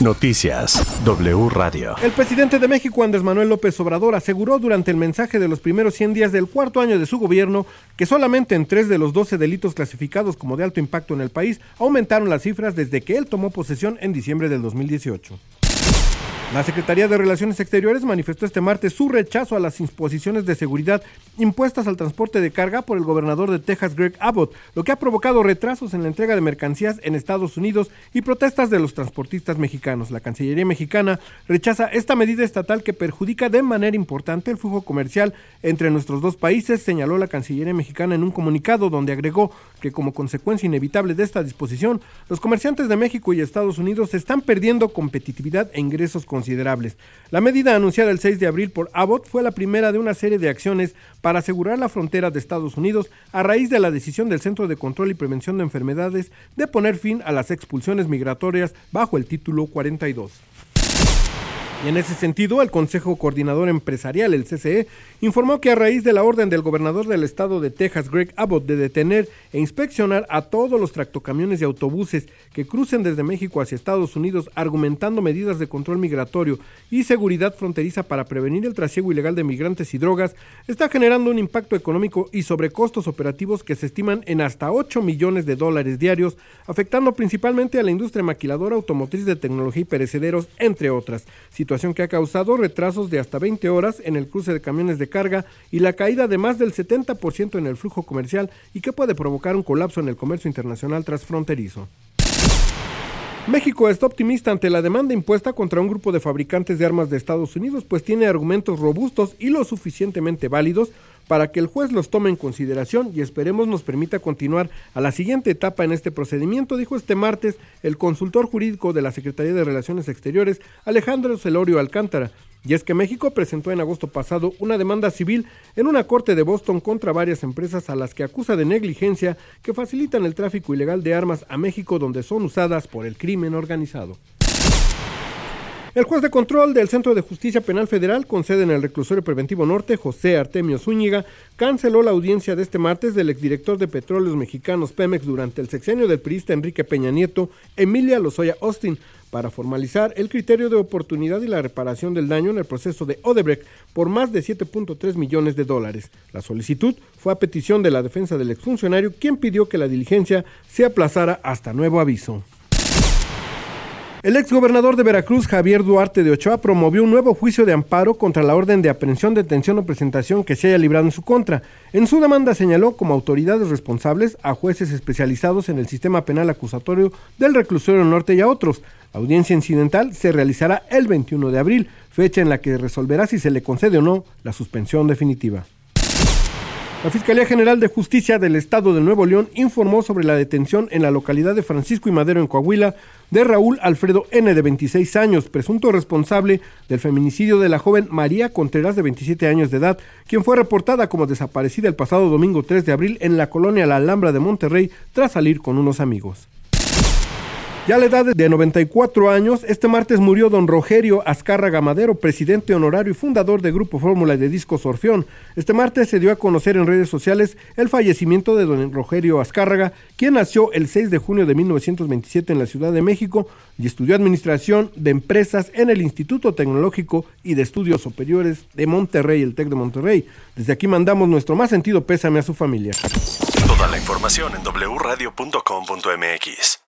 Noticias W Radio. El presidente de México, Andrés Manuel López Obrador, aseguró durante el mensaje de los primeros 100 días del cuarto año de su gobierno que solamente en tres de los 12 delitos clasificados como de alto impacto en el país aumentaron las cifras desde que él tomó posesión en diciembre del 2018. La Secretaría de Relaciones Exteriores manifestó este martes su rechazo a las imposiciones de seguridad impuestas al transporte de carga por el gobernador de Texas, Greg Abbott, lo que ha provocado retrasos en la entrega de mercancías en Estados Unidos y protestas de los transportistas mexicanos. La Cancillería mexicana rechaza esta medida estatal que perjudica de manera importante el flujo comercial entre nuestros dos países, señaló la Cancillería mexicana en un comunicado donde agregó que como consecuencia inevitable de esta disposición, los comerciantes de México y Estados Unidos están perdiendo competitividad e ingresos con La medida anunciada el 6 de abril por Abbott fue la primera de una serie de acciones para asegurar la frontera de Estados Unidos a raíz de la decisión del Centro de Control y Prevención de Enfermedades de poner fin a las expulsiones migratorias bajo el título 42. Y en ese sentido, el Consejo Coordinador Empresarial, el CCE, informó que a raíz de la orden del gobernador del estado de Texas, Greg Abbott, de detener e inspeccionar a todos los tractocamiones y autobuses que crucen desde México hacia Estados Unidos, argumentando medidas de control migratorio y seguridad fronteriza para prevenir el trasiego ilegal de migrantes y drogas, está generando un impacto económico y sobrecostos operativos que se estiman en hasta 8 millones de dólares diarios, afectando principalmente a la industria maquiladora, automotriz de tecnología y perecederos, entre otras situación que ha causado retrasos de hasta 20 horas en el cruce de camiones de carga y la caída de más del 70% en el flujo comercial y que puede provocar un colapso en el comercio internacional transfronterizo. México está optimista ante la demanda impuesta contra un grupo de fabricantes de armas de Estados Unidos, pues tiene argumentos robustos y lo suficientemente válidos para que el juez los tome en consideración y esperemos nos permita continuar a la siguiente etapa en este procedimiento, dijo este martes el consultor jurídico de la Secretaría de Relaciones Exteriores, Alejandro Celorio Alcántara. Y es que México presentó en agosto pasado una demanda civil en una corte de Boston contra varias empresas a las que acusa de negligencia que facilitan el tráfico ilegal de armas a México donde son usadas por el crimen organizado. El juez de control del Centro de Justicia Penal Federal, con sede en el Reclusorio Preventivo Norte, José Artemio Zúñiga, canceló la audiencia de este martes del exdirector de Petróleos Mexicanos Pemex durante el sexenio del priista Enrique Peña Nieto, Emilia Lozoya Austin, para formalizar el criterio de oportunidad y la reparación del daño en el proceso de Odebrecht por más de 7.3 millones de dólares. La solicitud fue a petición de la defensa del exfuncionario, quien pidió que la diligencia se aplazara hasta nuevo aviso. El exgobernador de Veracruz, Javier Duarte de Ochoa, promovió un nuevo juicio de amparo contra la orden de aprehensión, detención o presentación que se haya librado en su contra. En su demanda señaló como autoridades responsables a jueces especializados en el sistema penal acusatorio del reclusorio norte y a otros. La audiencia incidental se realizará el 21 de abril, fecha en la que resolverá si se le concede o no la suspensión definitiva. La Fiscalía General de Justicia del Estado de Nuevo León informó sobre la detención en la localidad de Francisco y Madero, en Coahuila, de Raúl Alfredo N., de 26 años, presunto responsable del feminicidio de la joven María Contreras, de 27 años de edad, quien fue reportada como desaparecida el pasado domingo 3 de abril en la colonia La Alhambra de Monterrey tras salir con unos amigos. Ya a la edad de 94 años, este martes murió don Rogerio Azcárraga Madero, presidente honorario y fundador de Grupo Fórmula de Discos Orfeón. Este martes se dio a conocer en redes sociales el fallecimiento de don Rogerio Azcárraga, quien nació el 6 de junio de 1927 en la Ciudad de México y estudió Administración de Empresas en el Instituto Tecnológico y de Estudios Superiores de Monterrey, el TEC de Monterrey. Desde aquí mandamos nuestro más sentido pésame a su familia. Toda la información en wradio.com.mx.